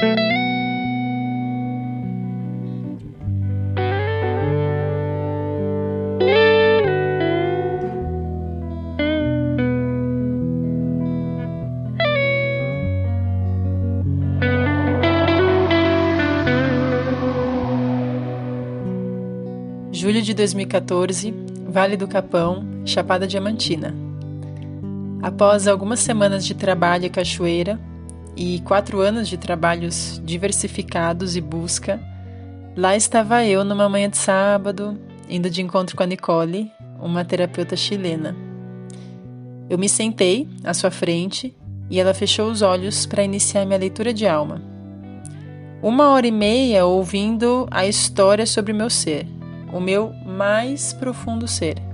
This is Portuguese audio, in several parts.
Julho de 2014, Vale do Capão, Chapada Diamantina. Após algumas semanas de trabalho em cachoeira e quatro anos de trabalhos diversificados e busca, lá estava eu numa manhã de sábado, indo de encontro com a Nicole, uma terapeuta chilena. Eu me sentei à sua frente e ela fechou os olhos para iniciar minha leitura de alma. Uma hora e meia ouvindo a história sobre o meu ser o meu mais profundo ser.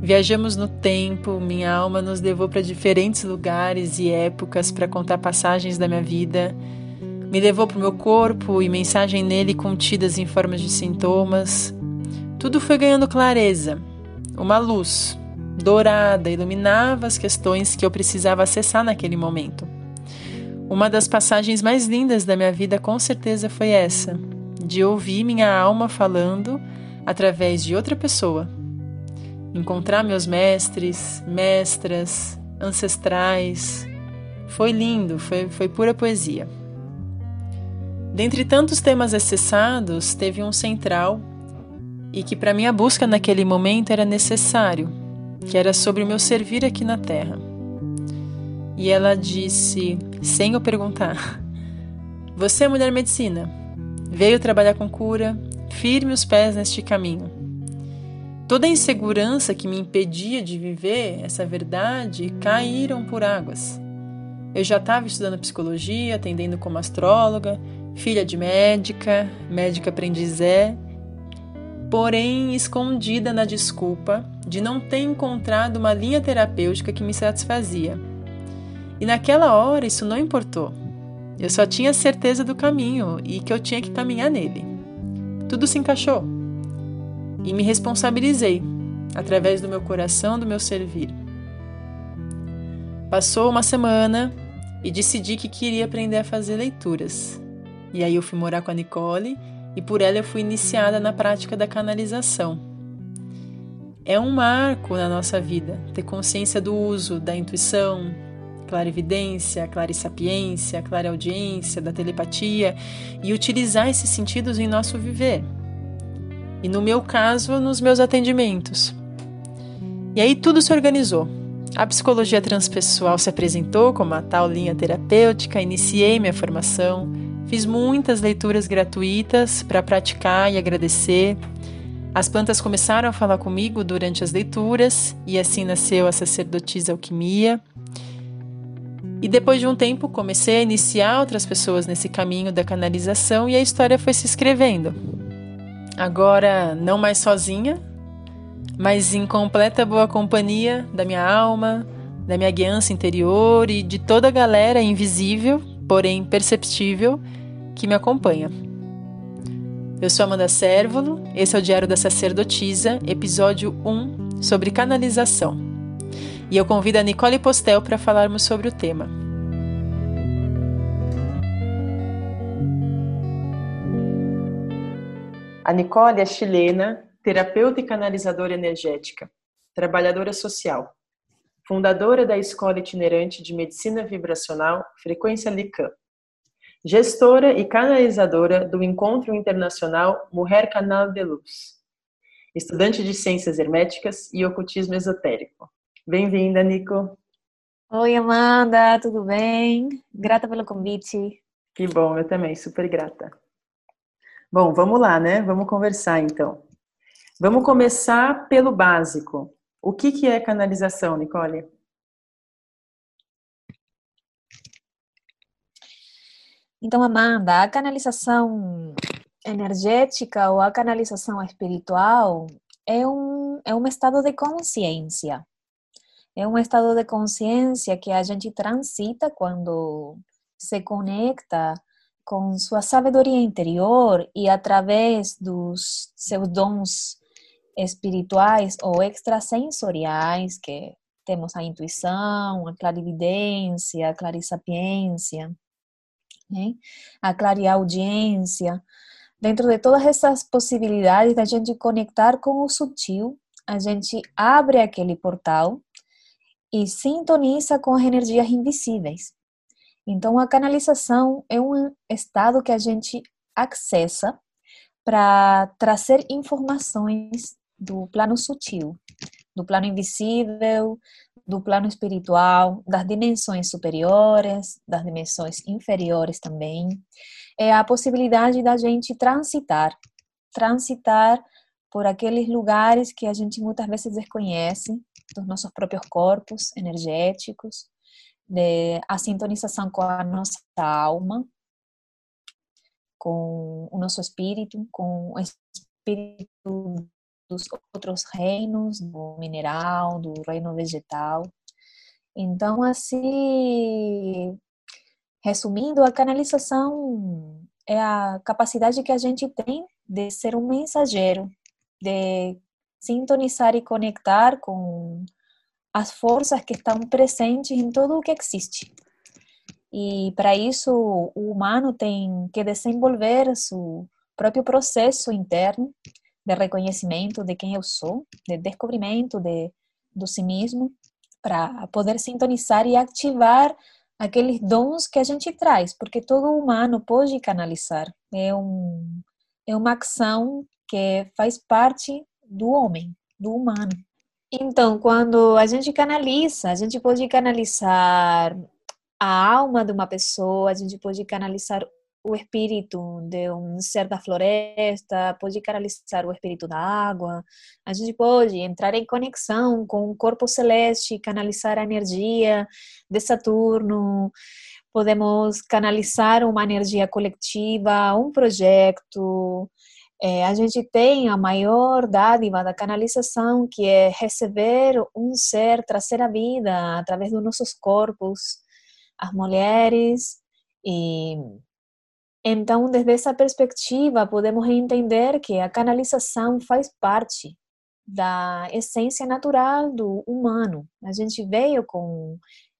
Viajamos no tempo, minha alma nos levou para diferentes lugares e épocas para contar passagens da minha vida. Me levou para o meu corpo e mensagem nele contidas em formas de sintomas. Tudo foi ganhando clareza. Uma luz dourada iluminava as questões que eu precisava acessar naquele momento. Uma das passagens mais lindas da minha vida com certeza foi essa, de ouvir minha alma falando através de outra pessoa. Encontrar meus mestres, mestras, ancestrais. Foi lindo, foi, foi pura poesia. Dentre tantos temas acessados, teve um central e que para minha busca naquele momento era necessário, que era sobre o meu servir aqui na Terra. E ela disse, sem eu perguntar: Você é mulher medicina? Veio trabalhar com cura, firme os pés neste caminho. Toda a insegurança que me impedia de viver essa verdade caíram por águas. Eu já estava estudando psicologia, atendendo como astróloga, filha de médica, médica aprendizé, porém escondida na desculpa de não ter encontrado uma linha terapêutica que me satisfazia. E naquela hora isso não importou. Eu só tinha certeza do caminho e que eu tinha que caminhar nele. Tudo se encaixou. E me responsabilizei, através do meu coração, do meu servir. Passou uma semana e decidi que queria aprender a fazer leituras. E aí eu fui morar com a Nicole e por ela eu fui iniciada na prática da canalização. É um marco na nossa vida ter consciência do uso da intuição, clarividência, clarissapiência, clareaudiência, da telepatia e utilizar esses sentidos em nosso viver. E no meu caso, nos meus atendimentos. E aí tudo se organizou. A psicologia transpessoal se apresentou como a tal linha terapêutica, iniciei minha formação, fiz muitas leituras gratuitas para praticar e agradecer. As plantas começaram a falar comigo durante as leituras e assim nasceu a sacerdotisa alquimia. E depois de um tempo comecei a iniciar outras pessoas nesse caminho da canalização e a história foi se escrevendo. Agora, não mais sozinha, mas em completa boa companhia da minha alma, da minha guiança interior e de toda a galera invisível, porém perceptível, que me acompanha. Eu sou Amanda Sérvulo, esse é o Diário da Sacerdotisa, episódio 1 sobre canalização e eu convido a Nicole Postel para falarmos sobre o tema. A Nicole é chilena, terapeuta e canalizadora energética, trabalhadora social, fundadora da Escola Itinerante de Medicina Vibracional Frequência Lican, gestora e canalizadora do Encontro Internacional Mulher Canal de Luz, estudante de Ciências Herméticas e Ocultismo Esotérico, Bem-vinda, Nico. Oi, Amanda, tudo bem? Grata pelo convite. Que bom, eu também, super grata. Bom, vamos lá, né? Vamos conversar então. Vamos começar pelo básico. O que, que é canalização, Nicole? Então, Amanda, a canalização energética ou a canalização espiritual é um, é um estado de consciência é um estado de consciência que a gente transita quando se conecta com sua sabedoria interior e através dos seus dons espirituais ou extrasensoriais, que temos a intuição, a clarividência, a clarissapiência, né? a clarear a audiência. Dentro de todas essas possibilidades da gente conectar com o sutil, a gente abre aquele portal e sintoniza com as energias invisíveis. Então, a canalização é um estado que a gente acessa para trazer informações do plano sutil, do plano invisível, do plano espiritual, das dimensões superiores, das dimensões inferiores também. É a possibilidade da gente transitar, transitar por aqueles lugares que a gente muitas vezes desconhece, dos nossos próprios corpos energéticos, de a sintonização com a nossa alma, com o nosso espírito, com o espírito dos outros reinos, do mineral, do reino vegetal. Então, assim, resumindo, a canalização é a capacidade que a gente tem de ser um mensageiro, de sintonizar e conectar com as forças que estão presentes em tudo o que existe. E para isso, o humano tem que desenvolver seu próprio processo interno de reconhecimento de quem eu sou, de descobrimento de, do si mesmo, para poder sintonizar e ativar aqueles dons que a gente traz, porque todo humano pode canalizar. É, um, é uma ação que faz parte do homem, do humano. Então, quando a gente canaliza, a gente pode canalizar a alma de uma pessoa, a gente pode canalizar o espírito de um ser da floresta, pode canalizar o espírito da água, a gente pode entrar em conexão com o corpo celeste, canalizar a energia de Saturno, podemos canalizar uma energia coletiva, um projeto, é, a gente tem a maior dádiva da canalização, que é receber um ser, trazer a vida através dos nossos corpos, as mulheres. E então, desde essa perspectiva, podemos entender que a canalização faz parte da essência natural do humano. A gente veio com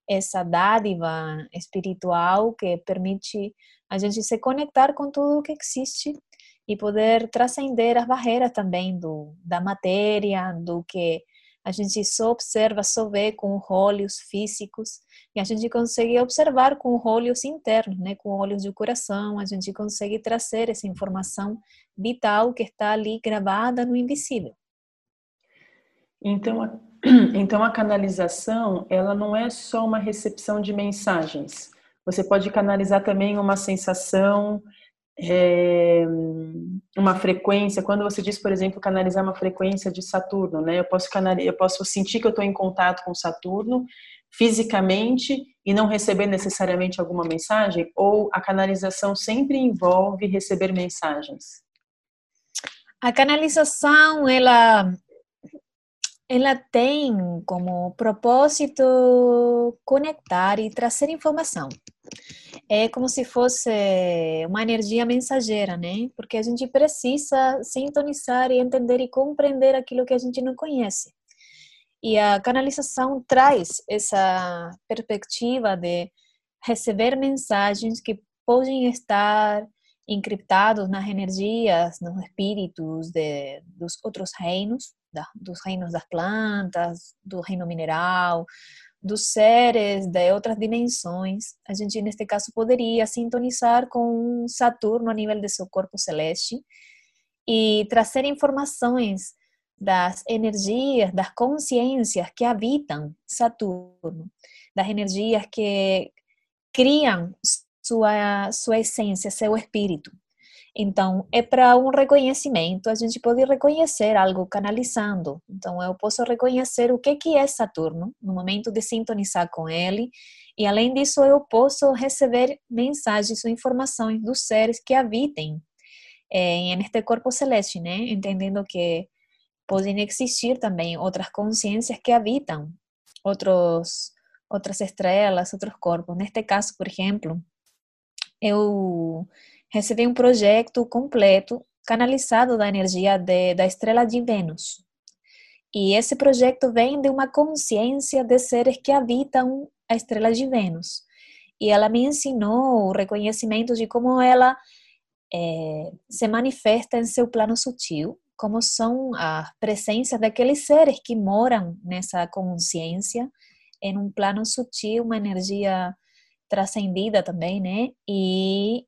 essa dádiva espiritual que permite a gente se conectar com tudo o que existe e poder transcender as barreiras também do, da matéria, do que a gente só observa, só vê com olhos físicos, e a gente consegue observar com olhos internos, né, com olhos do coração, a gente consegue trazer essa informação vital que está ali gravada no invisível. Então, a, então a canalização, ela não é só uma recepção de mensagens. Você pode canalizar também uma sensação, é, uma frequência, quando você diz, por exemplo, canalizar uma frequência de Saturno, né? Eu posso, eu posso sentir que eu estou em contato com Saturno fisicamente e não receber necessariamente alguma mensagem, ou a canalização sempre envolve receber mensagens? A canalização, ela ela tem como propósito conectar e trazer informação é como se fosse uma energia mensageira, né? Porque a gente precisa sintonizar e entender e compreender aquilo que a gente não conhece. E a canalização traz essa perspectiva de receber mensagens que podem estar encriptados nas energias, nos espíritos de, dos outros reinos, da, dos reinos das plantas, do reino mineral, dos seres de outras dimensões, a gente, neste caso, poderia sintonizar com Saturno a nível de seu corpo celeste e trazer informações das energias, das consciências que habitam Saturno, das energias que criam sua, sua essência, seu espírito. Então, é para um reconhecimento, a gente pode reconhecer algo canalizando. Então, eu posso reconhecer o que, que é Saturno no momento de sintonizar com ele, e além disso, eu posso receber mensagens ou informações dos seres que habitem é, neste corpo celeste, né? Entendendo que podem existir também outras consciências que habitam outros, outras estrelas, outros corpos. Neste caso, por exemplo, eu recebi um projeto completo canalizado da energia de, da estrela de Vênus. E esse projeto vem de uma consciência de seres que habitam a estrela de Vênus. e ela me ensinou o reconhecimento de como ela é, se manifesta em seu plano sutil, como são as presenças daqueles seres que moram nessa consciência, em um plano sutil, uma energia transcendida também, né? E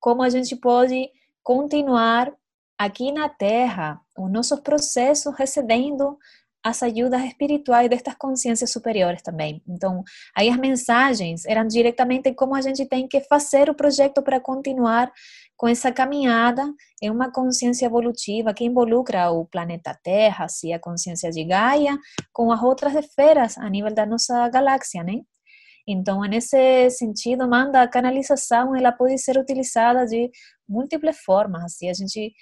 como a gente pode continuar aqui na Terra os nossos processos recebendo as ajudas espirituais destas consciências superiores também. Então, aí as mensagens eram diretamente como a gente tem que fazer o projeto para continuar com essa caminhada em uma consciência evolutiva que involucra o planeta Terra, assim, a consciência de Gaia, com as outras esferas a nível da nossa galáxia, né? Então, nesse sentido, manda a canalização, ela pode ser utilizada de múltiplas formas. Assim, a gente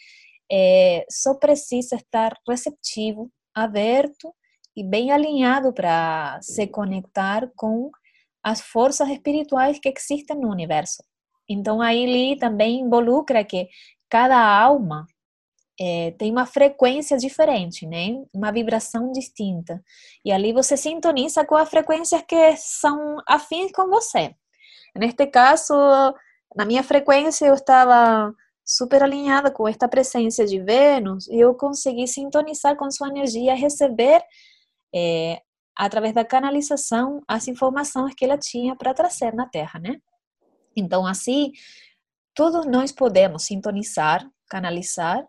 é, só precisa estar receptivo aberto e bem alinhado para se conectar com as forças espirituais que existem no universo. Então, aí ele também involucra que cada alma é, tem uma frequência diferente, né? Uma vibração distinta. E ali você sintoniza com as frequências que são afins com você. Neste caso, na minha frequência, eu estava super alinhada com esta presença de Vênus, e eu consegui sintonizar com sua energia receber, é, através da canalização, as informações que ela tinha para trazer na Terra, né? Então, assim, todos nós podemos sintonizar, canalizar,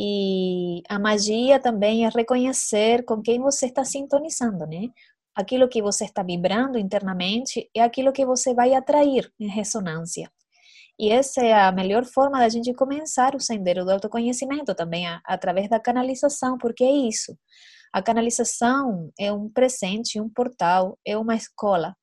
e a magia também é reconhecer com quem você está sintonizando, né? Aquilo que você está vibrando internamente é aquilo que você vai atrair em ressonância. E essa é a melhor forma da gente começar o sendero do autoconhecimento também, a, através da canalização, porque é isso. A canalização é um presente, um portal, é uma escola.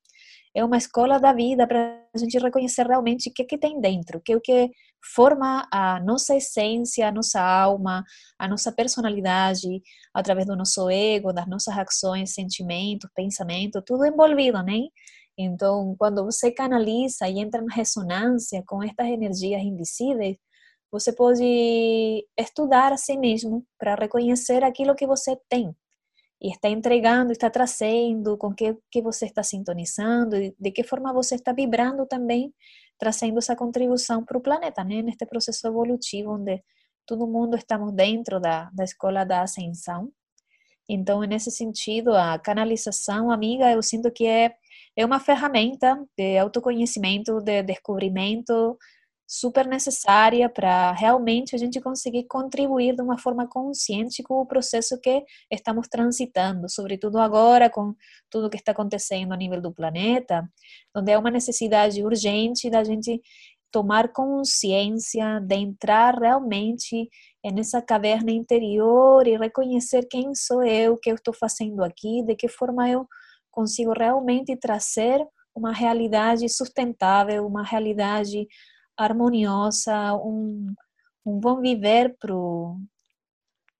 É uma escola da vida para a gente reconhecer realmente o que, que tem dentro, que é o que forma a nossa essência, a nossa alma, a nossa personalidade, através do nosso ego, das nossas ações, sentimentos, pensamento, tudo envolvido, né? Então, quando você canaliza e entra em ressonância com estas energias invisíveis, você pode estudar a si mesmo para reconhecer aquilo que você tem e está entregando, está trazendo, com que que você está sintonizando, de que forma você está vibrando também, trazendo essa contribuição para o planeta, né? Neste processo evolutivo onde todo mundo estamos dentro da, da escola da ascensão. Então, nesse sentido, a canalização, amiga, eu sinto que é é uma ferramenta de autoconhecimento, de descobrimento super necessária para realmente a gente conseguir contribuir de uma forma consciente com o processo que estamos transitando, sobretudo agora com tudo que está acontecendo a nível do planeta, onde é uma necessidade urgente da gente tomar consciência, de entrar realmente nessa caverna interior e reconhecer quem sou eu, o que eu estou fazendo aqui, de que forma eu consigo realmente trazer uma realidade sustentável, uma realidade harmoniosa, um, um bom viver para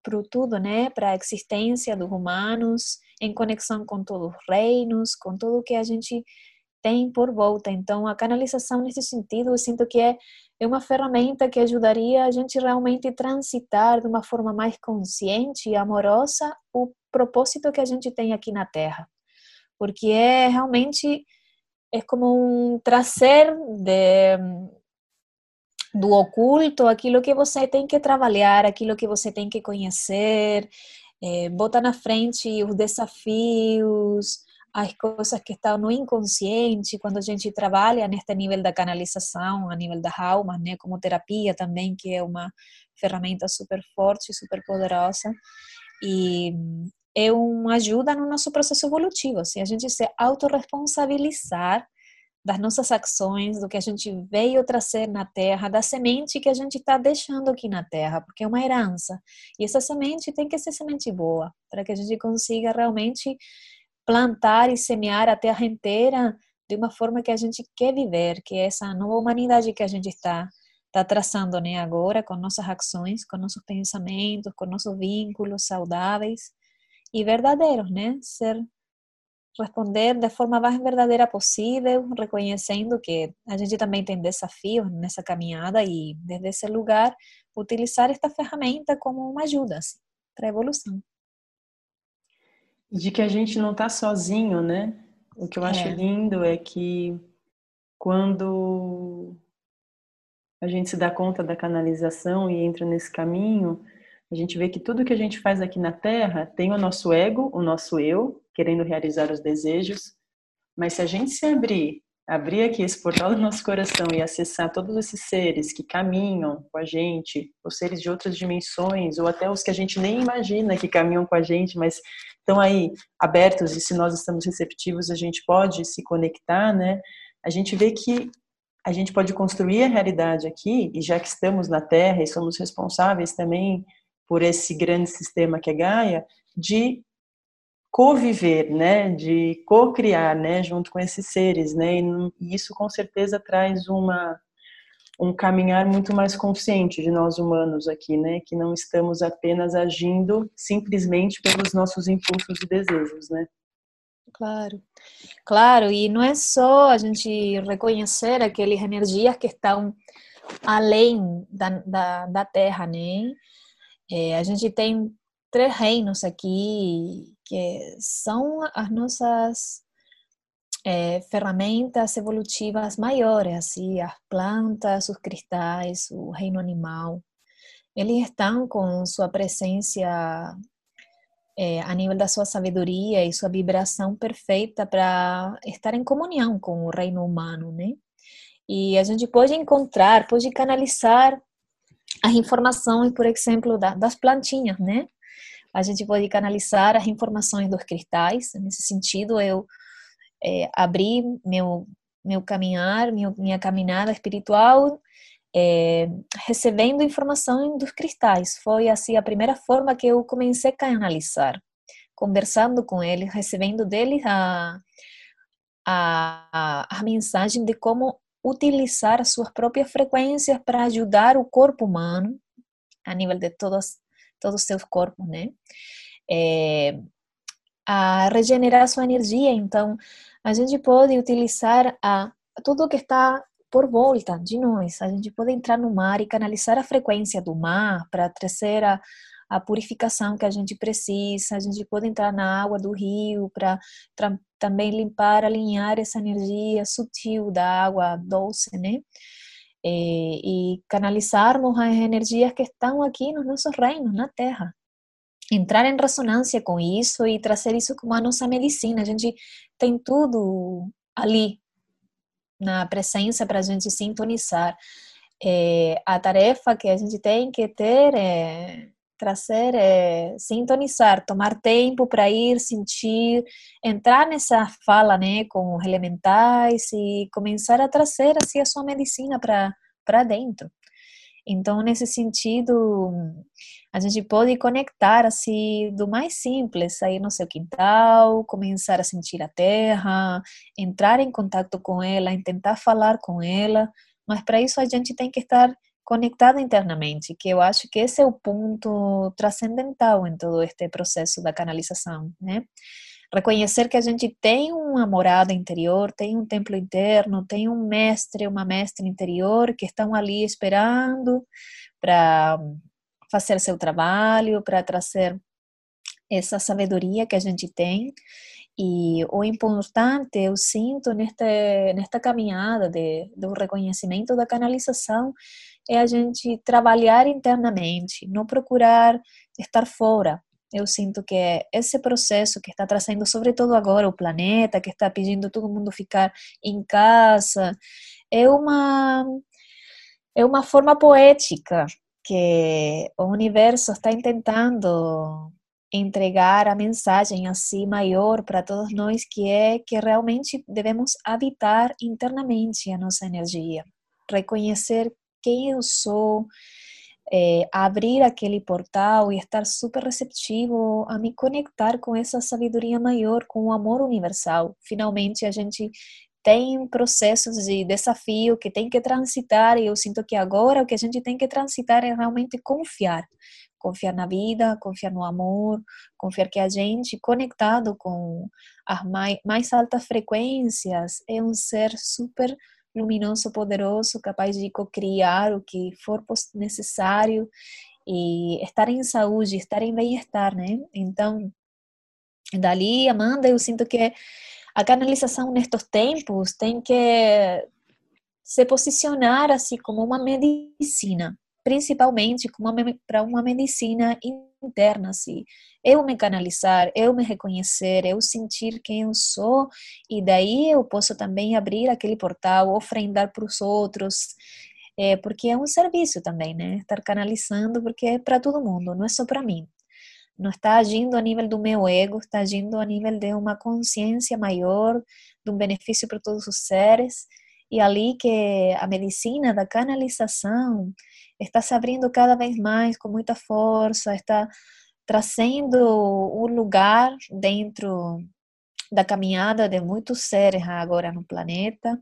para tudo, né? Para a existência dos humanos, em conexão com todos os reinos, com tudo que a gente tem por volta. Então, a canalização nesse sentido, eu sinto que é, é uma ferramenta que ajudaria a gente realmente transitar de uma forma mais consciente e amorosa o propósito que a gente tem aqui na Terra porque é realmente é como um trazer de, do oculto aquilo que você tem que trabalhar, aquilo que você tem que conhecer, é, bota na frente os desafios, as coisas que estão no inconsciente, quando a gente trabalha neste nível da canalização, a nível das almas, né, como terapia também, que é uma ferramenta super forte, super poderosa. E é uma ajuda no nosso processo evolutivo, assim, a gente se autorresponsabilizar das nossas ações, do que a gente veio trazer na Terra, da semente que a gente está deixando aqui na Terra, porque é uma herança. E essa semente tem que ser semente boa, para que a gente consiga realmente plantar e semear a Terra inteira de uma forma que a gente quer viver, que é essa nova humanidade que a gente está está traçando né, agora com nossas ações, com nossos pensamentos, com nossos vínculos saudáveis e verdadeiros, né? Ser responder da forma mais verdadeira possível, reconhecendo que a gente também tem desafios nessa caminhada e desde esse lugar utilizar esta ferramenta como uma ajuda assim, para a evolução. De que a gente não está sozinho, né? O que eu acho é. lindo é que quando a gente se dá conta da canalização e entra nesse caminho, a gente vê que tudo que a gente faz aqui na Terra tem o nosso ego, o nosso eu, querendo realizar os desejos, mas se a gente se abrir, abrir aqui esse portal do nosso coração e acessar todos esses seres que caminham com a gente, os seres de outras dimensões, ou até os que a gente nem imagina que caminham com a gente, mas estão aí abertos e se nós estamos receptivos, a gente pode se conectar, né? A gente vê que a gente pode construir a realidade aqui, e já que estamos na Terra e somos responsáveis também por esse grande sistema que é Gaia, de conviver, né, de co-criar, né, junto com esses seres, né, e isso com certeza traz uma um caminhar muito mais consciente de nós humanos aqui, né, que não estamos apenas agindo simplesmente pelos nossos impulsos e desejos, né. Claro, claro, e não é só a gente reconhecer aquelas energias que estão além da, da, da Terra, né? É, a gente tem três reinos aqui que são as nossas é, ferramentas evolutivas maiores, assim, as plantas, os cristais, o reino animal. Eles estão com sua presença é, a nível da sua sabedoria e sua vibração perfeita para estar em comunhão com o reino humano, né? E a gente pode encontrar, pode canalizar as informações, por exemplo, da, das plantinhas, né? A gente pode canalizar as informações dos cristais. Nesse sentido, eu é, abri meu meu caminhar, meu, minha caminhada espiritual, é, recebendo informação dos cristais. Foi assim a primeira forma que eu comecei a canalizar, conversando com eles, recebendo deles a, a, a mensagem de como utilizar as suas próprias frequências para ajudar o corpo humano, a nível de todos, todos os seus corpos, né? É, a regenerar sua energia. Então, a gente pode utilizar a, tudo que está por volta de nós. A gente pode entrar no mar e canalizar a frequência do mar para trazer a, a purificação que a gente precisa. A gente pode entrar na água do rio para também limpar, alinhar essa energia sutil da água doce, né? E, e canalizarmos as energias que estão aqui nos nossos reinos, na Terra. Entrar em ressonância com isso e trazer isso como a nossa medicina. A gente tem tudo ali, na presença para a gente sintonizar. É, a tarefa que a gente tem que ter é trazer, é, sintonizar, tomar tempo para ir sentir, entrar nessa fala, né, com os elementais e começar a trazer assim a sua medicina para dentro. Então, nesse sentido, a gente pode conectar assim do mais simples, sair no seu quintal, começar a sentir a terra, entrar em contato com ela, tentar falar com ela, mas para isso a gente tem que estar conectada internamente, que eu acho que esse é o ponto transcendental em todo este processo da canalização, né? Reconhecer que a gente tem uma morada interior, tem um templo interno, tem um mestre, uma mestra interior que estão ali esperando para fazer seu trabalho, para trazer essa sabedoria que a gente tem. E o importante, eu sinto nesta, nesta caminhada de, do reconhecimento da canalização, é a gente trabalhar internamente, não procurar estar fora. Eu sinto que esse processo que está trazendo, sobretudo agora, o planeta, que está pedindo todo mundo ficar em casa, é uma, é uma forma poética que o universo está tentando entregar a mensagem assim maior para todos nós que é que realmente devemos habitar internamente a nossa energia, reconhecer quem eu sou, é, abrir aquele portal e estar super receptivo a me conectar com essa sabedoria maior, com o amor universal. Finalmente a gente tem processos de desafio que tem que transitar e eu sinto que agora o que a gente tem que transitar é realmente confiar. Confiar na vida, confiar no amor, confiar que a gente, conectado com as mais, mais altas frequências, é um ser super luminoso, poderoso, capaz de criar o que for necessário e estar em saúde, estar em bem-estar, né? Então, dali, Amanda, eu sinto que a canalização nestes tempos tem que se posicionar assim como uma medicina, principalmente para uma medicina interna, assim. Eu me canalizar, eu me reconhecer, eu sentir quem eu sou, e daí eu posso também abrir aquele portal, ofrendar para os outros, é, porque é um serviço também, né? Estar canalizando, porque é para todo mundo, não é só para mim. Não está agindo a nível do meu ego, está agindo a nível de uma consciência maior, de um benefício para todos os seres. E ali que a medicina da canalização está se abrindo cada vez mais com muita força, está trazendo um lugar dentro da caminhada de muitos seres agora no planeta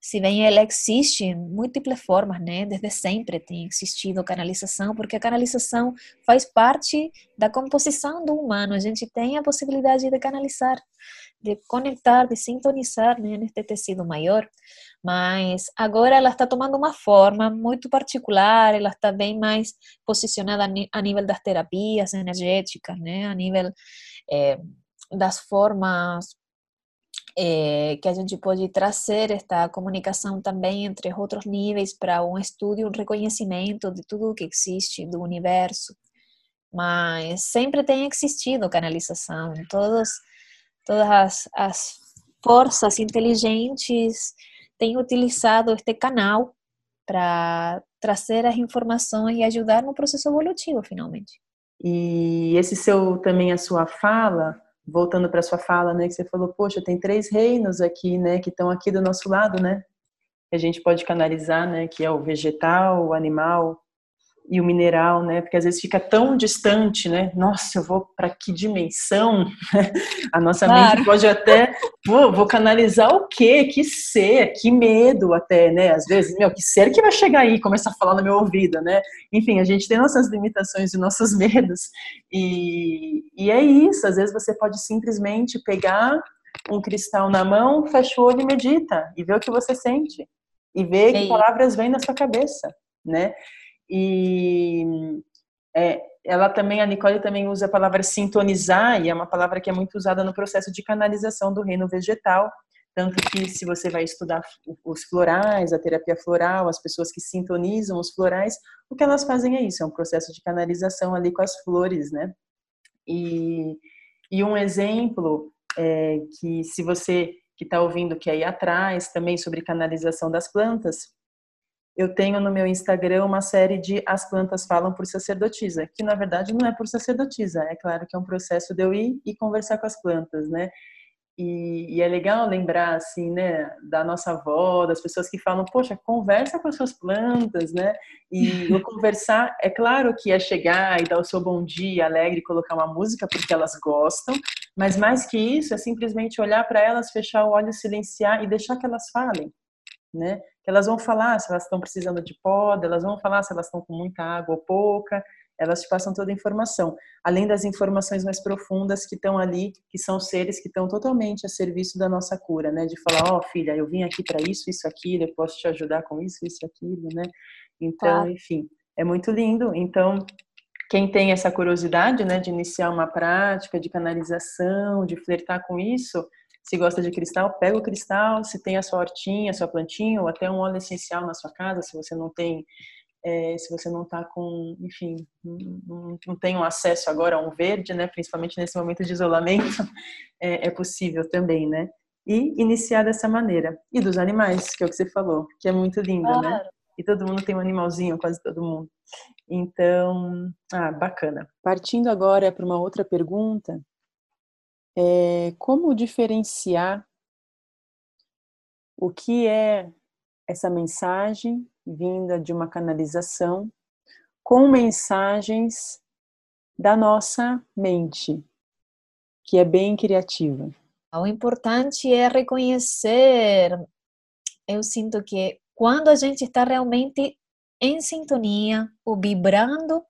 se bem ela existe em múltiplas formas, né? Desde sempre tem existido canalização, porque a canalização faz parte da composição do humano. A gente tem a possibilidade de canalizar, de conectar, de sintonizar né, neste tecido maior. Mas agora ela está tomando uma forma muito particular, ela está bem mais posicionada a nível das terapias energéticas, né? A nível é, das formas é, que a gente pode trazer esta comunicação também entre outros níveis para um estudo, um reconhecimento de tudo o que existe do universo. Mas sempre tem existido canalização, todos, todas as, as forças inteligentes têm utilizado este canal para trazer as informações e ajudar no processo evolutivo, finalmente. E esse seu também a sua fala voltando para sua fala, né, que você falou, poxa, tem três reinos aqui, né, que estão aqui do nosso lado, né, que a gente pode canalizar, né, que é o vegetal, o animal e o mineral, né, porque às vezes fica tão distante, né, nossa, eu vou para que dimensão? a nossa claro. mente pode até, vou, vou canalizar o quê? Que ser? Que medo até, né, às vezes, meu, que ser que vai chegar aí? E começar a falar no meu ouvido, né, enfim, a gente tem nossas limitações e nossos medos, e, e é isso, às vezes você pode simplesmente pegar um cristal na mão, fecha o olho e medita, e vê o que você sente, e vê que palavras vêm na sua cabeça, né, e é, ela também, a Nicole também usa a palavra sintonizar, e é uma palavra que é muito usada no processo de canalização do reino vegetal, tanto que se você vai estudar os florais, a terapia floral, as pessoas que sintonizam os florais, o que elas fazem é isso, é um processo de canalização ali com as flores, né? E, e um exemplo é que se você que está ouvindo que aí atrás também sobre canalização das plantas, eu tenho no meu Instagram uma série de As Plantas Falam por Sacerdotisa, que na verdade não é por sacerdotisa, é claro que é um processo de eu ir e conversar com as plantas, né? E, e, é legal lembrar, assim, né, da nossa avó, das pessoas que falam, poxa, conversa com as suas plantas, né? E o conversar, é claro que é chegar e dar o seu bom dia alegre, colocar uma música porque elas gostam, mas mais que isso, é simplesmente olhar para elas, fechar o olho, silenciar e deixar que elas falem, né? Elas vão falar se elas estão precisando de poda, elas vão falar se elas estão com muita água ou pouca, elas te passam toda a informação, além das informações mais profundas que estão ali, que são seres que estão totalmente a serviço da nossa cura, né? De falar, ó, oh, filha, eu vim aqui para isso, isso, aquilo, eu posso te ajudar com isso, isso, aquilo, né? Então, enfim, é muito lindo. Então, quem tem essa curiosidade, né, de iniciar uma prática de canalização, de flertar com isso, se gosta de cristal, pega o cristal. Se tem a sua hortinha, a sua plantinha, ou até um óleo essencial na sua casa, se você não tem, é, se você não está com, enfim, não, não tem um acesso agora a um verde, né? Principalmente nesse momento de isolamento, é, é possível também, né? E iniciar dessa maneira. E dos animais, que é o que você falou, que é muito lindo, né? claro. né? E todo mundo tem um animalzinho, quase todo mundo. Então, ah, bacana. Partindo agora para uma outra pergunta, é, como diferenciar o que é essa mensagem vinda de uma canalização com mensagens da nossa mente, que é bem criativa. O importante é reconhecer, eu sinto que quando a gente está realmente em sintonia ou vibrando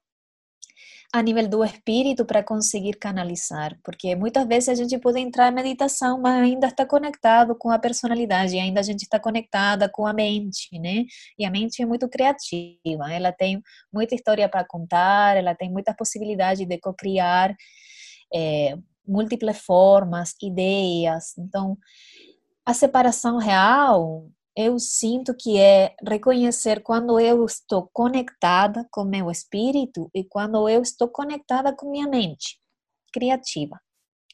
a nível do espírito para conseguir canalizar, porque muitas vezes a gente pode entrar em meditação, mas ainda está conectado com a personalidade, ainda a gente está conectada com a mente, né? E a mente é muito criativa, ela tem muita história para contar, ela tem muitas possibilidades de co-criar é, múltiplas formas, ideias. Então, a separação real eu sinto que é reconhecer quando eu estou conectada com meu espírito e quando eu estou conectada com minha mente criativa,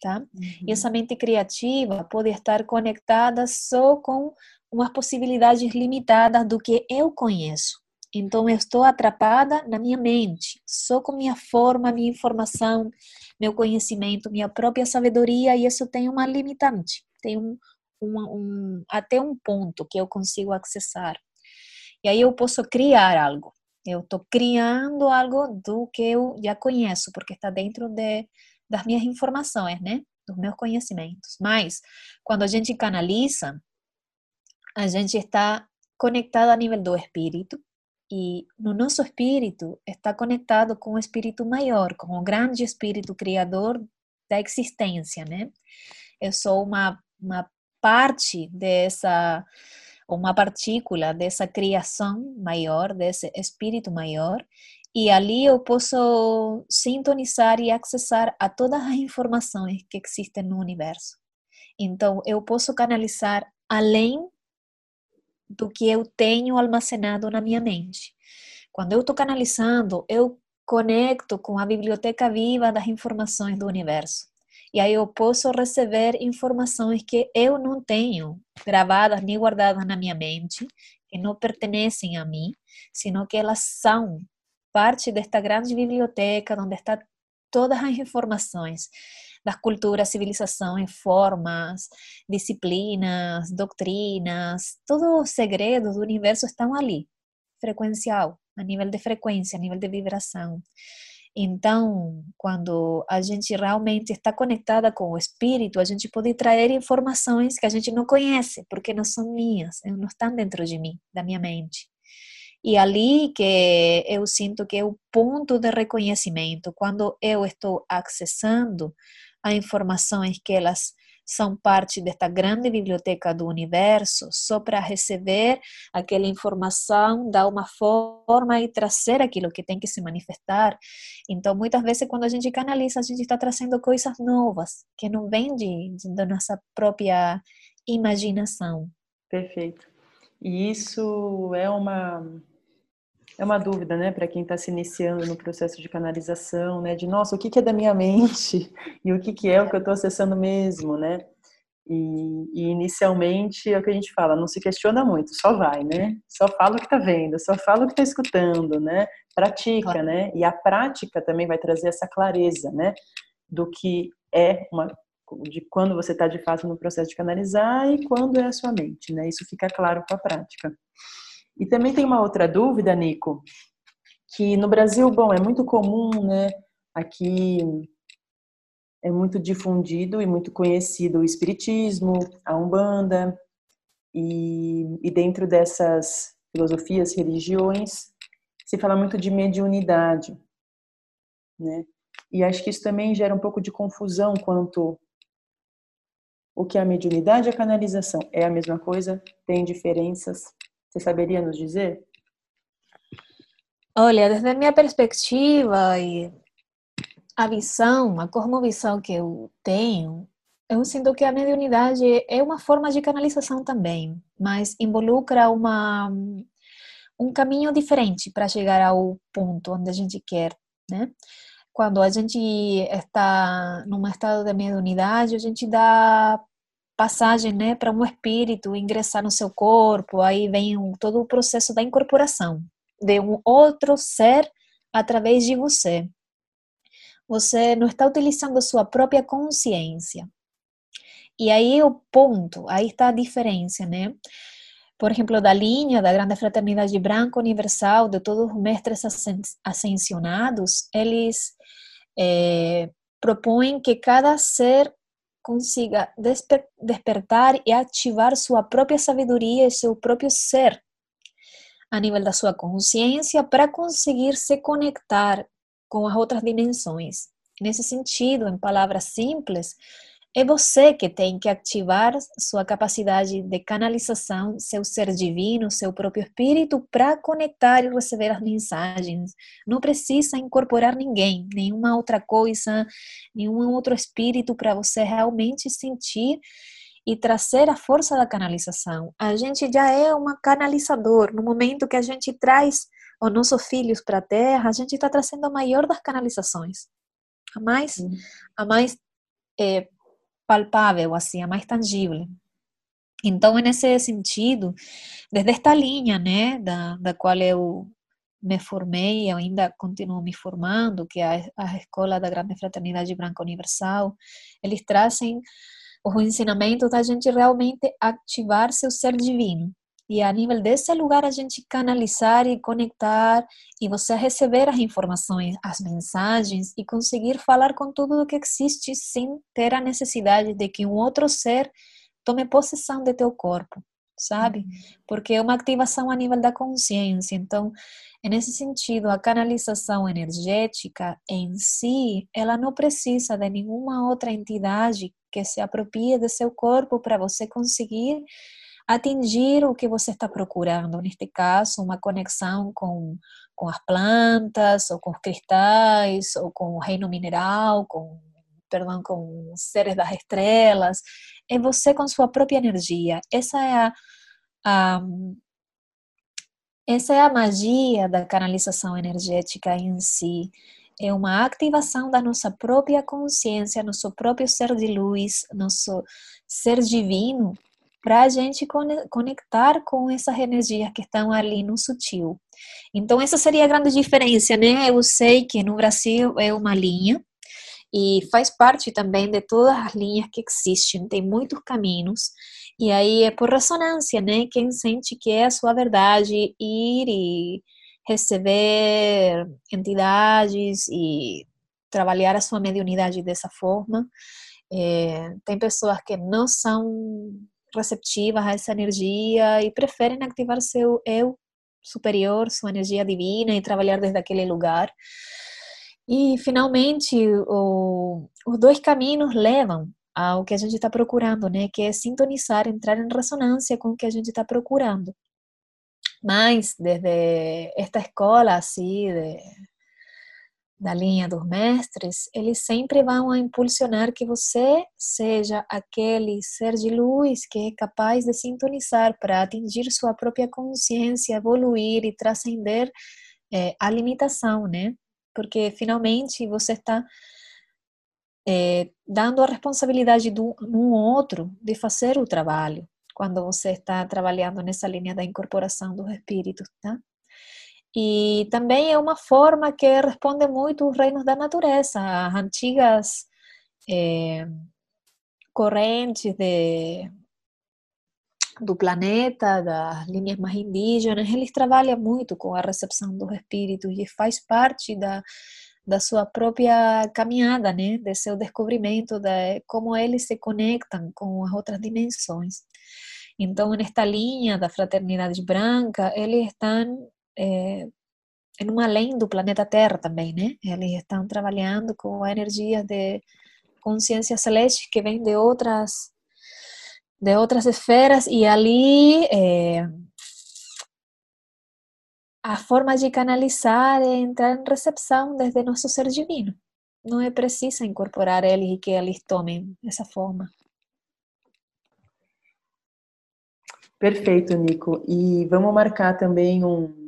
tá? Uhum. E essa mente criativa pode estar conectada só com umas possibilidades limitadas do que eu conheço. Então, eu estou atrapada na minha mente, só com minha forma, minha informação, meu conhecimento, minha própria sabedoria, e isso tem uma limitante, tem um, um, um, até um ponto que eu consigo acessar. E aí eu posso criar algo. Eu estou criando algo do que eu já conheço, porque está dentro de, das minhas informações, né? Dos meus conhecimentos. Mas, quando a gente canaliza, a gente está conectado a nível do espírito, e no nosso espírito está conectado com o espírito maior, com o grande espírito criador da existência, né? Eu sou uma, uma parte dessa, uma partícula dessa criação maior, desse espírito maior, e ali eu posso sintonizar e acessar a todas as informações que existem no universo. Então, eu posso canalizar além do que eu tenho almacenado na minha mente. Quando eu estou canalizando, eu conecto com a biblioteca viva das informações do universo. E aí eu posso receber informações que eu não tenho gravadas nem guardadas na minha mente, que não pertencem a mim, sino que elas são parte desta grande biblioteca onde está todas as informações das culturas, civilizações, formas, disciplinas, doutrinas, todos os segredos do universo estão ali, frequencial, a nível de frequência, a nível de vibração. Então, quando a gente realmente está conectada com o espírito, a gente pode trazer informações que a gente não conhece, porque não são minhas, não estão dentro de mim, da minha mente. E ali que eu sinto que é o ponto de reconhecimento, quando eu estou acessando a informações que elas são parte desta grande biblioteca do universo, só para receber aquela informação, dar uma forma e trazer aquilo que tem que se manifestar. Então, muitas vezes, quando a gente canaliza, a gente está trazendo coisas novas, que não vêm de, de, da nossa própria imaginação. Perfeito. E isso é uma é uma dúvida, né, para quem está se iniciando no processo de canalização, né, de nossa, o que, que é da minha mente e o que, que é o que eu estou acessando mesmo, né? E, e, inicialmente é o que a gente fala, não se questiona muito, só vai, né? Só fala o que está vendo, só fala o que está escutando, né? Pratica, né? E a prática também vai trazer essa clareza, né? Do que é uma de quando você está de fato no processo de canalizar e quando é a sua mente, né? Isso fica claro com a prática. E também tem uma outra dúvida, Nico, que no Brasil, bom, é muito comum, né? Aqui é muito difundido e muito conhecido o espiritismo, a umbanda, e, e dentro dessas filosofias, religiões, se fala muito de mediunidade, né? E acho que isso também gera um pouco de confusão quanto o que é a mediunidade e a canalização. É a mesma coisa? Tem diferenças? Você saberia nos dizer? Olha, desde a minha perspectiva e a visão, a cosmovisão que eu tenho, eu sinto que a mediunidade é uma forma de canalização também, mas involucra uma, um caminho diferente para chegar ao ponto onde a gente quer, né? Quando a gente está num estado de mediunidade, a gente dá passagem né, para um espírito ingressar no seu corpo, aí vem um, todo o processo da incorporação de um outro ser através de você. Você não está utilizando a sua própria consciência. E aí é o ponto, aí está a diferença, né? Por exemplo, da linha da Grande Fraternidade Branca Universal, de todos os mestres ascensionados, eles é, propõem que cada ser consiga desper despertar e ativar sua própria sabedoria e seu próprio ser a nível da sua consciência para conseguir se conectar com as outras dimensões. Nesse sentido, em palavras simples, é você que tem que ativar sua capacidade de canalização, seu ser divino, seu próprio espírito, para conectar e receber as mensagens. Não precisa incorporar ninguém, nenhuma outra coisa, nenhum outro espírito para você realmente sentir e trazer a força da canalização. A gente já é um canalizador. No momento que a gente traz os nossos filhos para a Terra, a gente está trazendo a maior das canalizações. A mais, a mais é, palpável, assim, a mais tangível. Então, nesse sentido, desde esta linha, né, da, da qual eu me formei e ainda continuo me formando, que é a, a Escola da Grande Fraternidade Branca Universal, eles trazem os ensinamentos da gente realmente ativar seu ser divino. E a nível desse lugar a gente canalizar e conectar e você receber as informações, as mensagens e conseguir falar com tudo o que existe sem ter a necessidade de que um outro ser tome possessão de teu corpo, sabe? Porque é uma ativação a nível da consciência. Então, nesse sentido, a canalização energética em si, ela não precisa de nenhuma outra entidade que se aproprie de seu corpo para você conseguir atingir o que você está procurando. Neste caso, uma conexão com, com as plantas, ou com os cristais, ou com o reino mineral, com, perdão, com seres das estrelas. É você com sua própria energia. Essa é a, a essa é a magia da canalização energética em si. É uma ativação da nossa própria consciência, nosso próprio ser de luz, nosso ser divino, para a gente conectar com essas energias que estão ali no sutil. Então, essa seria a grande diferença, né? Eu sei que no Brasil é uma linha, e faz parte também de todas as linhas que existem, tem muitos caminhos, e aí é por ressonância, né? Quem sente que é a sua verdade ir e receber entidades e trabalhar a sua mediunidade dessa forma. É, tem pessoas que não são receptivas a essa energia e preferem ativar seu eu superior, sua energia divina e trabalhar desde aquele lugar. E, finalmente, o, os dois caminhos levam ao que a gente está procurando, né? Que é sintonizar, entrar em ressonância com o que a gente está procurando. Mas, desde esta escola, assim, de, da linha dos mestres, eles sempre vão impulsionar que você seja aquele ser de luz que é capaz de sintonizar para atingir sua própria consciência, evoluir e transcender é, a limitação, né? Porque finalmente você está é, dando a responsabilidade do um outro de fazer o trabalho quando você está trabalhando nessa linha da incorporação dos espíritos, tá? E também é uma forma que responde muito aos reinos da natureza, as antigas é, correntes de, do planeta, das linhas mais indígenas, eles trabalham muito com a recepção dos espíritos e faz parte da, da sua própria caminhada, né, de seu descobrimento, de como eles se conectam com as outras dimensões. Então, nesta linha da fraternidade branca, eles estão é, uma além do planeta Terra também, né? Eles estão trabalhando com energias de consciência celeste que vem de outras de outras esferas e ali é, a forma de canalizar é entrar em recepção desde nosso ser divino. Não é preciso incorporar eles e que eles tomem essa forma. Perfeito, Nico. E vamos marcar também um,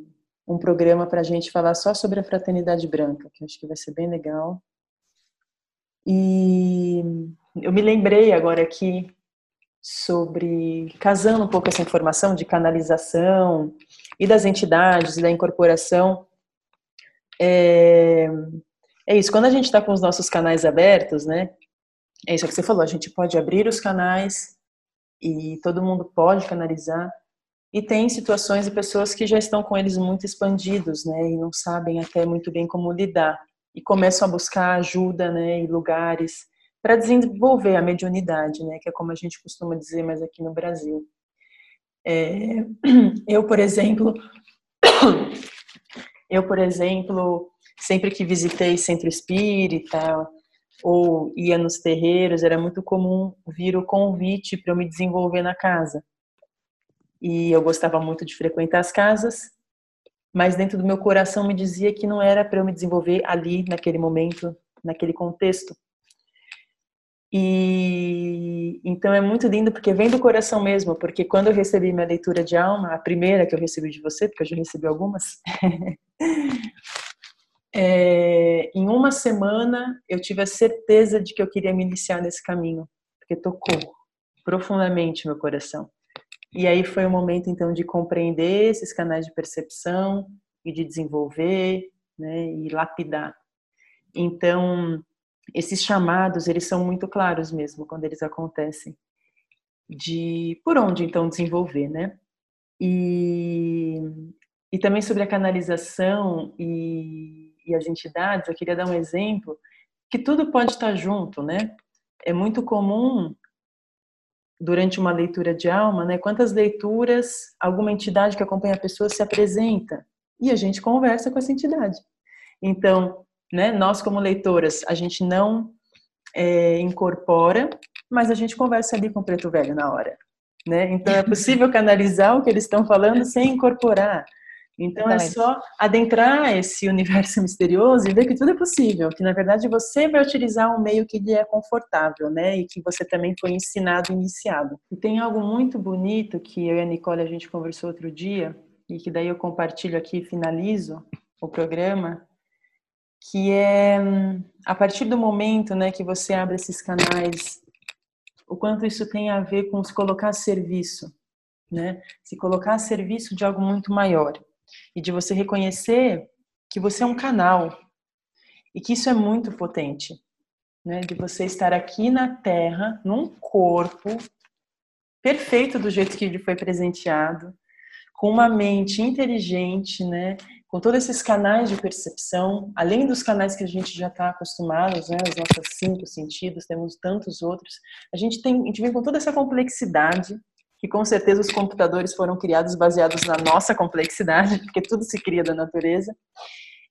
um programa para a gente falar só sobre a fraternidade branca, que acho que vai ser bem legal. E eu me lembrei agora aqui sobre, casando um pouco essa informação de canalização e das entidades, da incorporação, é, é isso, quando a gente está com os nossos canais abertos, né, é isso que você falou, a gente pode abrir os canais e todo mundo pode canalizar, e tem situações e pessoas que já estão com eles muito expandidos, né, e não sabem até muito bem como lidar e começam a buscar ajuda, né, em lugares para desenvolver a mediunidade, né, que é como a gente costuma dizer, mas aqui no Brasil. É, eu, por exemplo, eu, por exemplo, sempre que visitei centro espírita ou ia nos terreiros, era muito comum vir o convite para eu me desenvolver na casa e eu gostava muito de frequentar as casas, mas dentro do meu coração me dizia que não era para eu me desenvolver ali, naquele momento, naquele contexto. E então é muito lindo porque vem do coração mesmo, porque quando eu recebi minha leitura de alma, a primeira que eu recebi de você, porque eu já recebi algumas, é, em uma semana eu tive a certeza de que eu queria me iniciar nesse caminho, porque tocou profundamente meu coração. E aí foi o momento então de compreender esses canais de percepção e de desenvolver, né, e lapidar. Então esses chamados, eles são muito claros mesmo quando eles acontecem. De por onde então desenvolver, né? E, e também sobre a canalização e, e as entidades, eu queria dar um exemplo que tudo pode estar junto, né? É muito comum durante uma leitura de alma, né? Quantas leituras alguma entidade que acompanha a pessoa se apresenta e a gente conversa com essa entidade. Então, né? Nós, como leitoras, a gente não é, incorpora, mas a gente conversa ali com o preto velho na hora. Né? Então é possível canalizar o que eles estão falando sem incorporar. Então é só adentrar esse universo misterioso e ver que tudo é possível, que na verdade você vai utilizar um meio que lhe é confortável, né? E que você também foi ensinado, iniciado. E tem algo muito bonito que eu e a Nicole a gente conversou outro dia e que daí eu compartilho aqui e finalizo o programa, que é a partir do momento né, que você abre esses canais, o quanto isso tem a ver com se colocar a serviço, né? Se colocar a serviço de algo muito maior e de você reconhecer que você é um canal e que isso é muito potente, né? De você estar aqui na Terra, num corpo perfeito do jeito que ele foi presenteado, com uma mente inteligente, né? com todos esses canais de percepção, além dos canais que a gente já está acostumado, né, os nossos cinco sentidos, temos tantos outros, a gente tem, a gente vem com toda essa complexidade, que com certeza os computadores foram criados baseados na nossa complexidade, porque tudo se cria da natureza,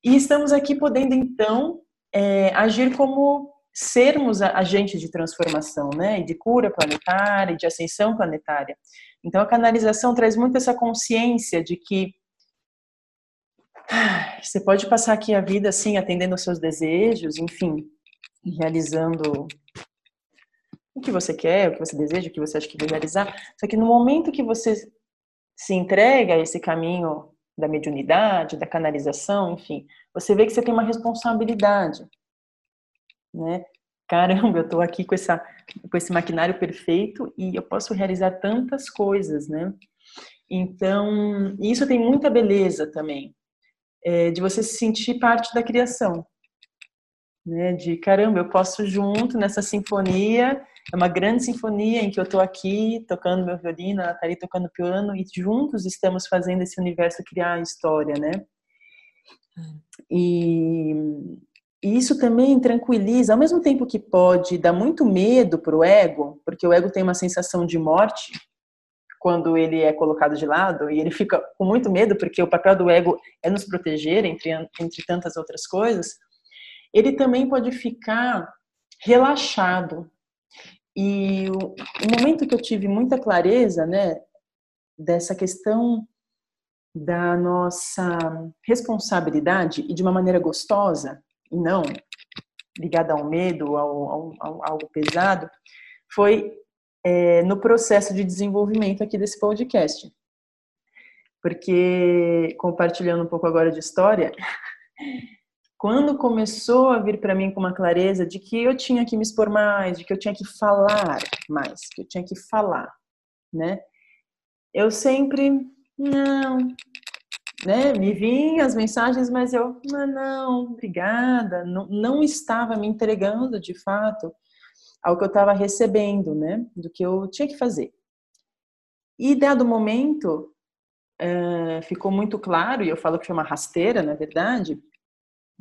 e estamos aqui podendo então é, agir como sermos agentes de transformação, né, de cura planetária, de ascensão planetária. Então a canalização traz muito essa consciência de que você pode passar aqui a vida assim, atendendo aos seus desejos, enfim, realizando o que você quer, o que você deseja, o que você acha que vai realizar. Só que no momento que você se entrega a esse caminho da mediunidade, da canalização, enfim, você vê que você tem uma responsabilidade, né? Caramba, eu estou aqui com essa com esse maquinário perfeito e eu posso realizar tantas coisas, né? Então, isso tem muita beleza também, é, de você se sentir parte da criação. Né? De caramba, eu posso junto nessa sinfonia, é uma grande sinfonia em que eu estou aqui tocando meu violino, ela está ali tocando piano e juntos estamos fazendo esse universo criar a história, né? E, e isso também tranquiliza, ao mesmo tempo que pode dar muito medo para o ego, porque o ego tem uma sensação de morte, quando ele é colocado de lado e ele fica com muito medo, porque o papel do ego é nos proteger, entre, entre tantas outras coisas, ele também pode ficar relaxado. E o, momento que eu tive muita clareza, né, dessa questão da nossa responsabilidade e de uma maneira gostosa, e não ligada ao medo, ao, ao, ao algo pesado, foi é, no processo de desenvolvimento aqui desse podcast. Porque, compartilhando um pouco agora de história, quando começou a vir para mim com uma clareza de que eu tinha que me expor mais, de que eu tinha que falar mais, que eu tinha que falar, né? Eu sempre, não, né? Me vinham as mensagens, mas eu, não, não obrigada, não, não estava me entregando de fato ao que eu estava recebendo, né? Do que eu tinha que fazer. E dado o momento, é, ficou muito claro, e eu falo que foi uma rasteira, na verdade,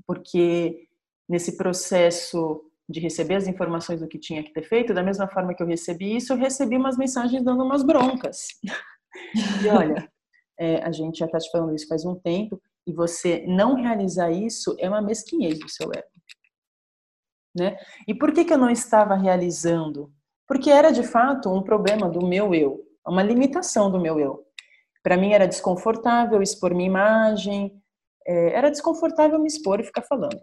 porque nesse processo de receber as informações do que tinha que ter feito, da mesma forma que eu recebi isso, eu recebi umas mensagens dando umas broncas. e olha, é, a gente já está te falando isso faz um tempo, e você não realizar isso é uma mesquinhez do seu ego. Né? E por que, que eu não estava realizando? Porque era de fato um problema do meu eu, uma limitação do meu eu. Para mim era desconfortável expor minha imagem, é, era desconfortável me expor e ficar falando.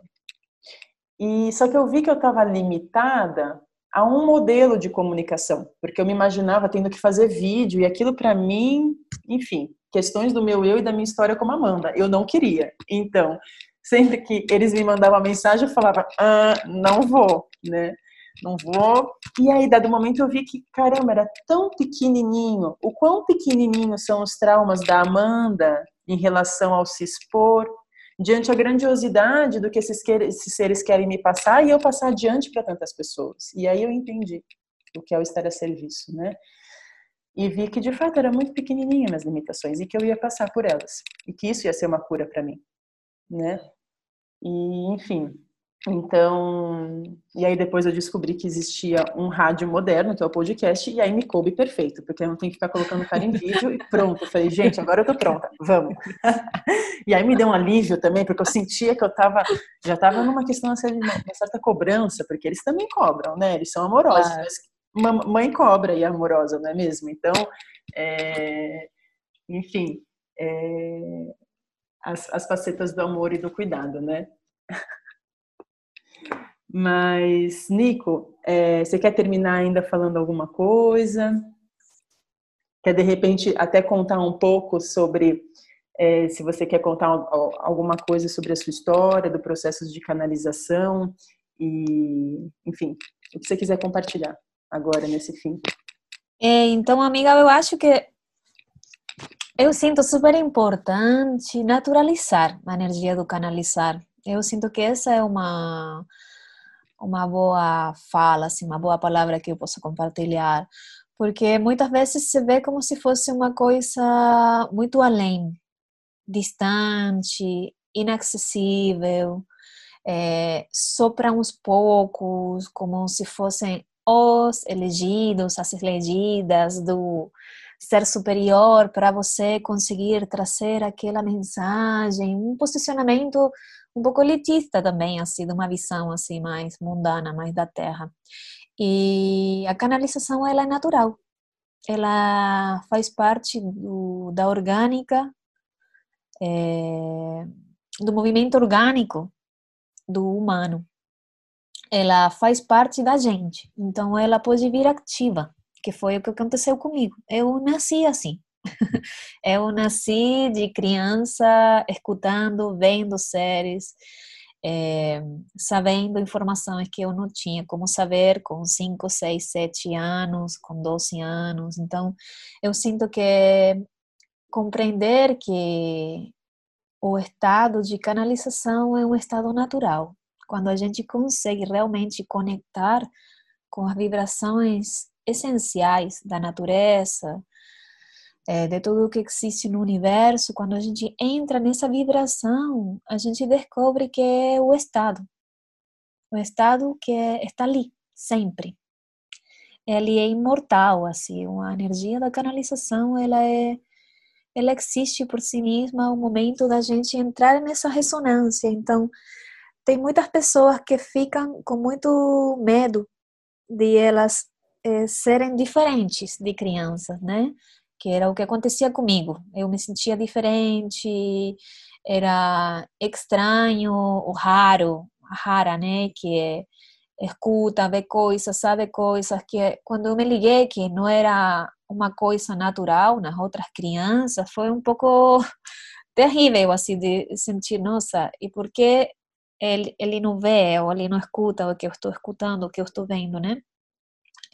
E só que eu vi que eu estava limitada a um modelo de comunicação, porque eu me imaginava tendo que fazer vídeo e aquilo para mim, enfim, questões do meu eu e da minha história como Amanda. Eu não queria. Então, sempre que eles me mandavam uma mensagem, eu falava, ah, não vou, né? Não vou. E aí, dado momento, eu vi que, caramba, era tão pequenininho. O quão pequenininho são os traumas da Amanda em relação ao se expor, diante a grandiosidade do que esses, esses seres querem me passar e eu passar adiante para tantas pessoas. E aí eu entendi o que é o estar a serviço, né? E vi que de fato era muito pequenininha minhas limitações e que eu ia passar por elas e que isso ia ser uma cura para mim, né? E enfim, então, e aí depois eu descobri que existia um rádio moderno, que é o podcast, e aí me coube perfeito, porque eu não tenho que ficar colocando cara em vídeo e pronto. Eu falei, gente, agora eu tô pronta, vamos. e aí me deu um alívio também, porque eu sentia que eu tava, já tava numa questão de uma, certa cobrança, porque eles também cobram, né? Eles são amorosos, ah. mas mãe cobra e é amorosa, não é mesmo? Então, é, enfim, é, as, as facetas do amor e do cuidado, né? Mas, Nico, é, você quer terminar ainda falando alguma coisa? Quer, de repente, até contar um pouco sobre, é, se você quer contar alguma coisa sobre a sua história, do processo de canalização, e, enfim, o que você quiser compartilhar agora, nesse fim. É, então, amiga, eu acho que eu sinto super importante naturalizar a energia do canalizar. Eu sinto que essa é uma uma boa fala, assim, uma boa palavra que eu posso compartilhar, porque muitas vezes se vê como se fosse uma coisa muito além, distante, inacessível, é, só para uns poucos, como se fossem os elegidos, as elegidas do ser superior para você conseguir trazer aquela mensagem, um posicionamento um pouco elitista também, assim, de uma visão assim mais mundana, mais da terra. E a canalização ela é natural. Ela faz parte do, da orgânica, é, do movimento orgânico do humano. Ela faz parte da gente. Então ela pode vir ativa, que foi o que aconteceu comigo. Eu nasci assim. eu nasci de criança escutando, vendo séries, é, sabendo informações que eu não tinha como saber com 5, 6, 7 anos, com 12 anos. Então, eu sinto que compreender que o estado de canalização é um estado natural. Quando a gente consegue realmente conectar com as vibrações essenciais da natureza, é, de tudo o que existe no universo, quando a gente entra nessa vibração, a gente descobre que é o estado. O estado que é, está ali, sempre. Ele é imortal, assim, a energia da canalização, ela é ela existe por si mesma o momento da gente entrar nessa ressonância. Então, tem muitas pessoas que ficam com muito medo de elas é, serem diferentes de crianças, né? Que era o que acontecia comigo. Eu me sentia diferente, era estranho, o raro, rara, né? Que é, escuta, vê coisas, sabe coisas que quando eu me liguei que não era uma coisa natural nas outras crianças, foi um pouco terrível assim de sentir, nossa, e por que ele, ele não vê ou ele não escuta o que eu estou escutando, o que eu estou vendo, né?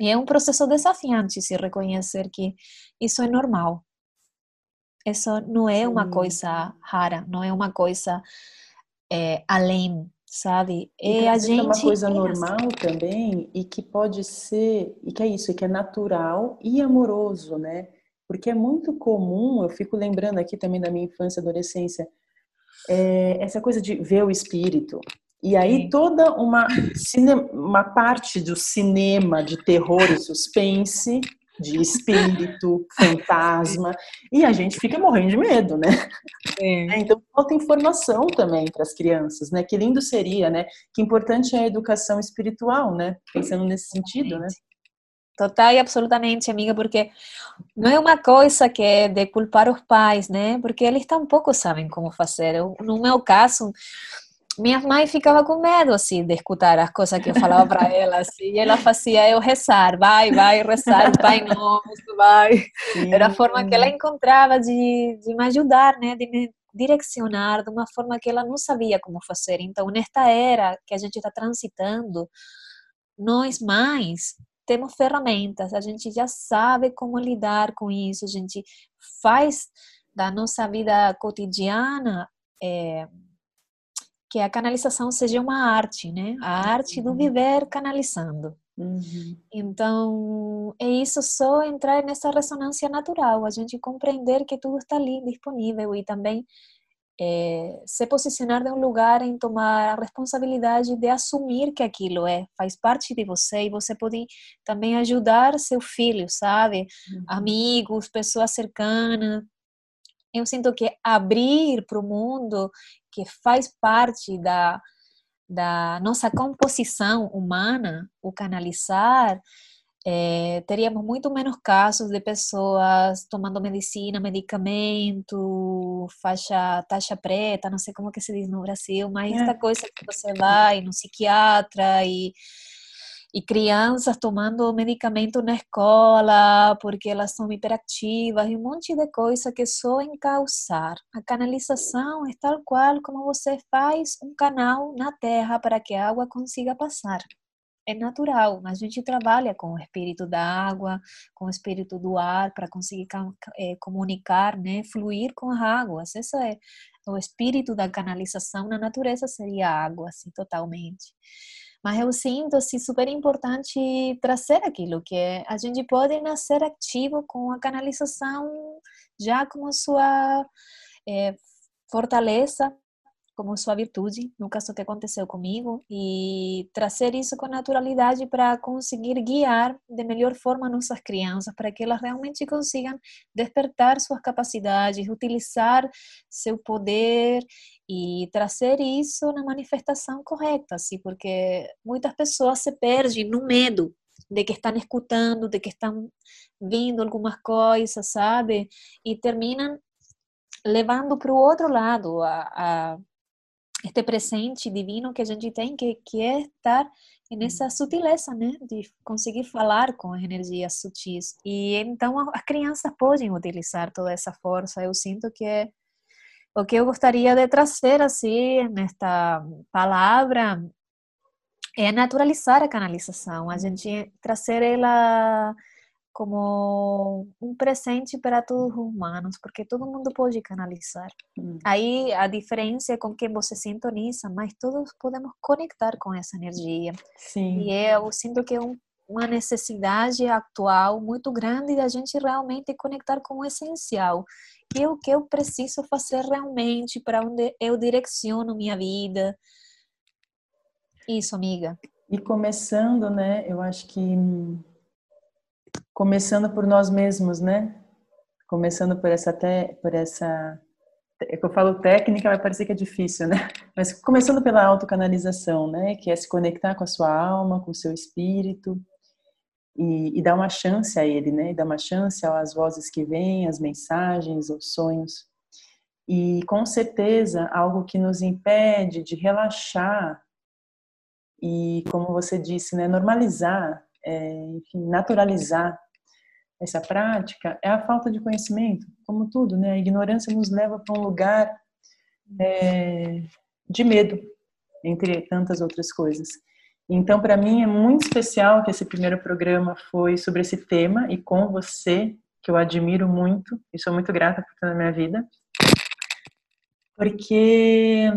E é um processo desafiante se reconhecer que isso é normal. Isso não é uma coisa rara, não é uma coisa é, além, sabe? É e a gente é uma coisa normal assim. também e que pode ser e que é isso, que é natural e amoroso, né? Porque é muito comum, eu fico lembrando aqui também da minha infância, adolescência, é, essa coisa de ver o espírito, e aí toda uma, uma parte do cinema de terror e suspense, de espírito, fantasma, e a gente fica morrendo de medo, né? É, então falta informação também para as crianças, né? Que lindo seria, né? Que importante é a educação espiritual, né? Pensando nesse sentido, né? Total e absolutamente, amiga, porque não é uma coisa que é de culpar os pais, né? Porque eles tampouco sabem como fazer. No meu caso, minha mãe ficava com medo assim de escutar as coisas que eu falava para ela assim, e ela fazia eu rezar vai vai rezar pai nosso vai Sim. era a forma que ela encontrava de, de me ajudar né de me direcionar de uma forma que ela não sabia como fazer então nesta era que a gente está transitando nós mães temos ferramentas a gente já sabe como lidar com isso a gente faz da nossa vida cotidiana é, que a canalização seja uma arte, né? A arte do uhum. viver canalizando. Uhum. Então, é isso só entrar nessa ressonância natural, a gente compreender que tudo está ali disponível e também é, se posicionar de um lugar em tomar a responsabilidade de assumir que aquilo é, faz parte de você e você pode também ajudar seu filho, sabe? Uhum. Amigos, pessoas cercanas. Eu sinto que abrir para o mundo que faz parte da, da nossa composição humana, o canalizar, é, teríamos muito menos casos de pessoas tomando medicina, medicamento, faixa, taxa preta, não sei como que se diz no Brasil, mas é. esta coisa que você vai no psiquiatra e e crianças tomando medicamento na escola porque elas são hiperativas e um monte de coisa que só encausar. A canalização é tal qual como você faz um canal na terra para que a água consiga passar. É natural, a gente trabalha com o espírito da água, com o espírito do ar para conseguir é, comunicar, né, fluir com as águas. Isso é o espírito da canalização na natureza seria a água, assim, totalmente. Mas eu sinto assim, super importante trazer aquilo que a gente pode nascer ativo com a canalização já como sua é, fortaleza como sua virtude, no caso que aconteceu comigo, e trazer isso com naturalidade para conseguir guiar de melhor forma nossas crianças, para que elas realmente consigam despertar suas capacidades, utilizar seu poder e trazer isso na manifestação correta, assim, porque muitas pessoas se perdem no medo de que estão escutando, de que estão vindo algumas coisas, sabe? E terminam levando para o outro lado a, a este presente divino que a gente tem, que, que é estar nessa sutileza, né, de conseguir falar com as energias sutis. E então as crianças podem utilizar toda essa força. Eu sinto que é o que eu gostaria de trazer assim nesta palavra é naturalizar a canalização, a uhum. gente trazer ela como um presente para todos os humanos, porque todo mundo pode canalizar. Hum. Aí a diferença é com quem você sintoniza, mas todos podemos conectar com essa energia. Sim. E eu sinto que é um, uma necessidade atual muito grande da gente realmente conectar com o essencial. Que é o que eu preciso fazer realmente, para onde eu direciono minha vida. Isso, amiga. E começando, né, eu acho que começando por nós mesmos, né? Começando por essa te, por essa é eu falo técnica, vai parecer que é difícil, né? Mas começando pela autocanalização, né? Que é se conectar com a sua alma, com o seu espírito e, e dar uma chance a ele, né? E dar uma chance às vozes que vêm, às mensagens, aos sonhos. E com certeza algo que nos impede de relaxar e, como você disse, né? Normalizar, é, enfim, naturalizar essa prática é a falta de conhecimento, como tudo, né? A ignorância nos leva para um lugar é, de medo, entre tantas outras coisas. Então, para mim é muito especial que esse primeiro programa foi sobre esse tema e com você, que eu admiro muito e sou muito grata por estar na minha vida, porque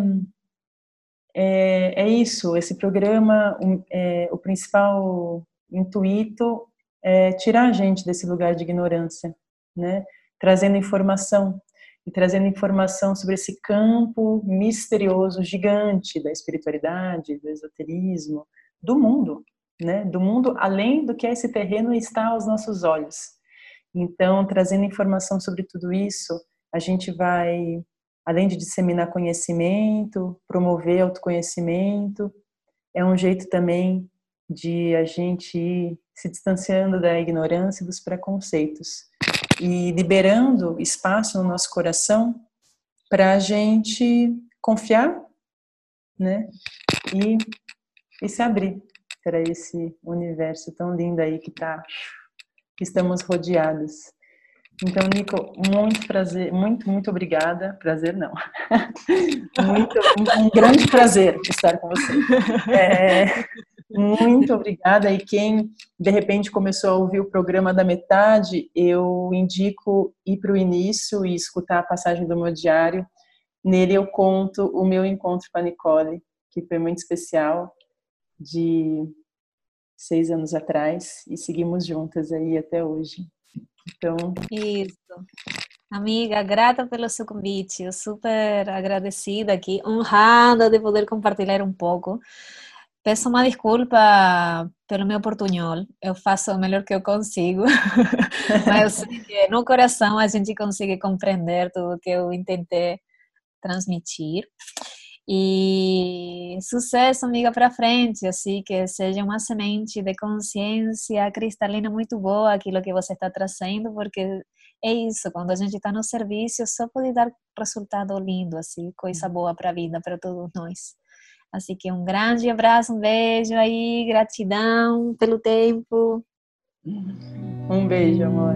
é, é isso. Esse programa, um, é, o principal intuito é, tirar a gente desse lugar de ignorância, né? Trazendo informação e trazendo informação sobre esse campo misterioso, gigante da espiritualidade, do esoterismo, do mundo, né? Do mundo além do que esse terreno está aos nossos olhos. Então, trazendo informação sobre tudo isso, a gente vai, além de disseminar conhecimento, promover autoconhecimento, é um jeito também de a gente ir se distanciando da ignorância e dos preconceitos e liberando espaço no nosso coração para a gente confiar né? E, e se abrir para esse universo tão lindo aí que tá, que estamos rodeados. Então, Nico, muito prazer, muito, muito obrigada. Prazer não. muito, um, um, grande prazer estar com você. É, muito obrigada. E quem de repente começou a ouvir o programa da metade, eu indico ir para o início e escutar a passagem do meu diário. Nele eu conto o meu encontro com a Nicole, que foi muito especial, de seis anos atrás, e seguimos juntas aí até hoje. Então. Isso. Amiga, grata pelo seu convite, eu super agradecida aqui, honrada de poder compartilhar um pouco. Peço uma desculpa pelo meu portunhol, eu faço o melhor que eu consigo, mas eu sei que no coração a gente consegue compreender tudo que eu tentei transmitir. E sucesso, amiga, para frente, assim, que seja uma semente de consciência cristalina muito boa aquilo que você está trazendo, porque é isso, quando a gente está no serviço, só pode dar resultado lindo, assim, coisa uhum. boa para a vida, para todos nós. Assim que um grande abraço, um beijo aí, gratidão pelo tempo. Um beijo, amor.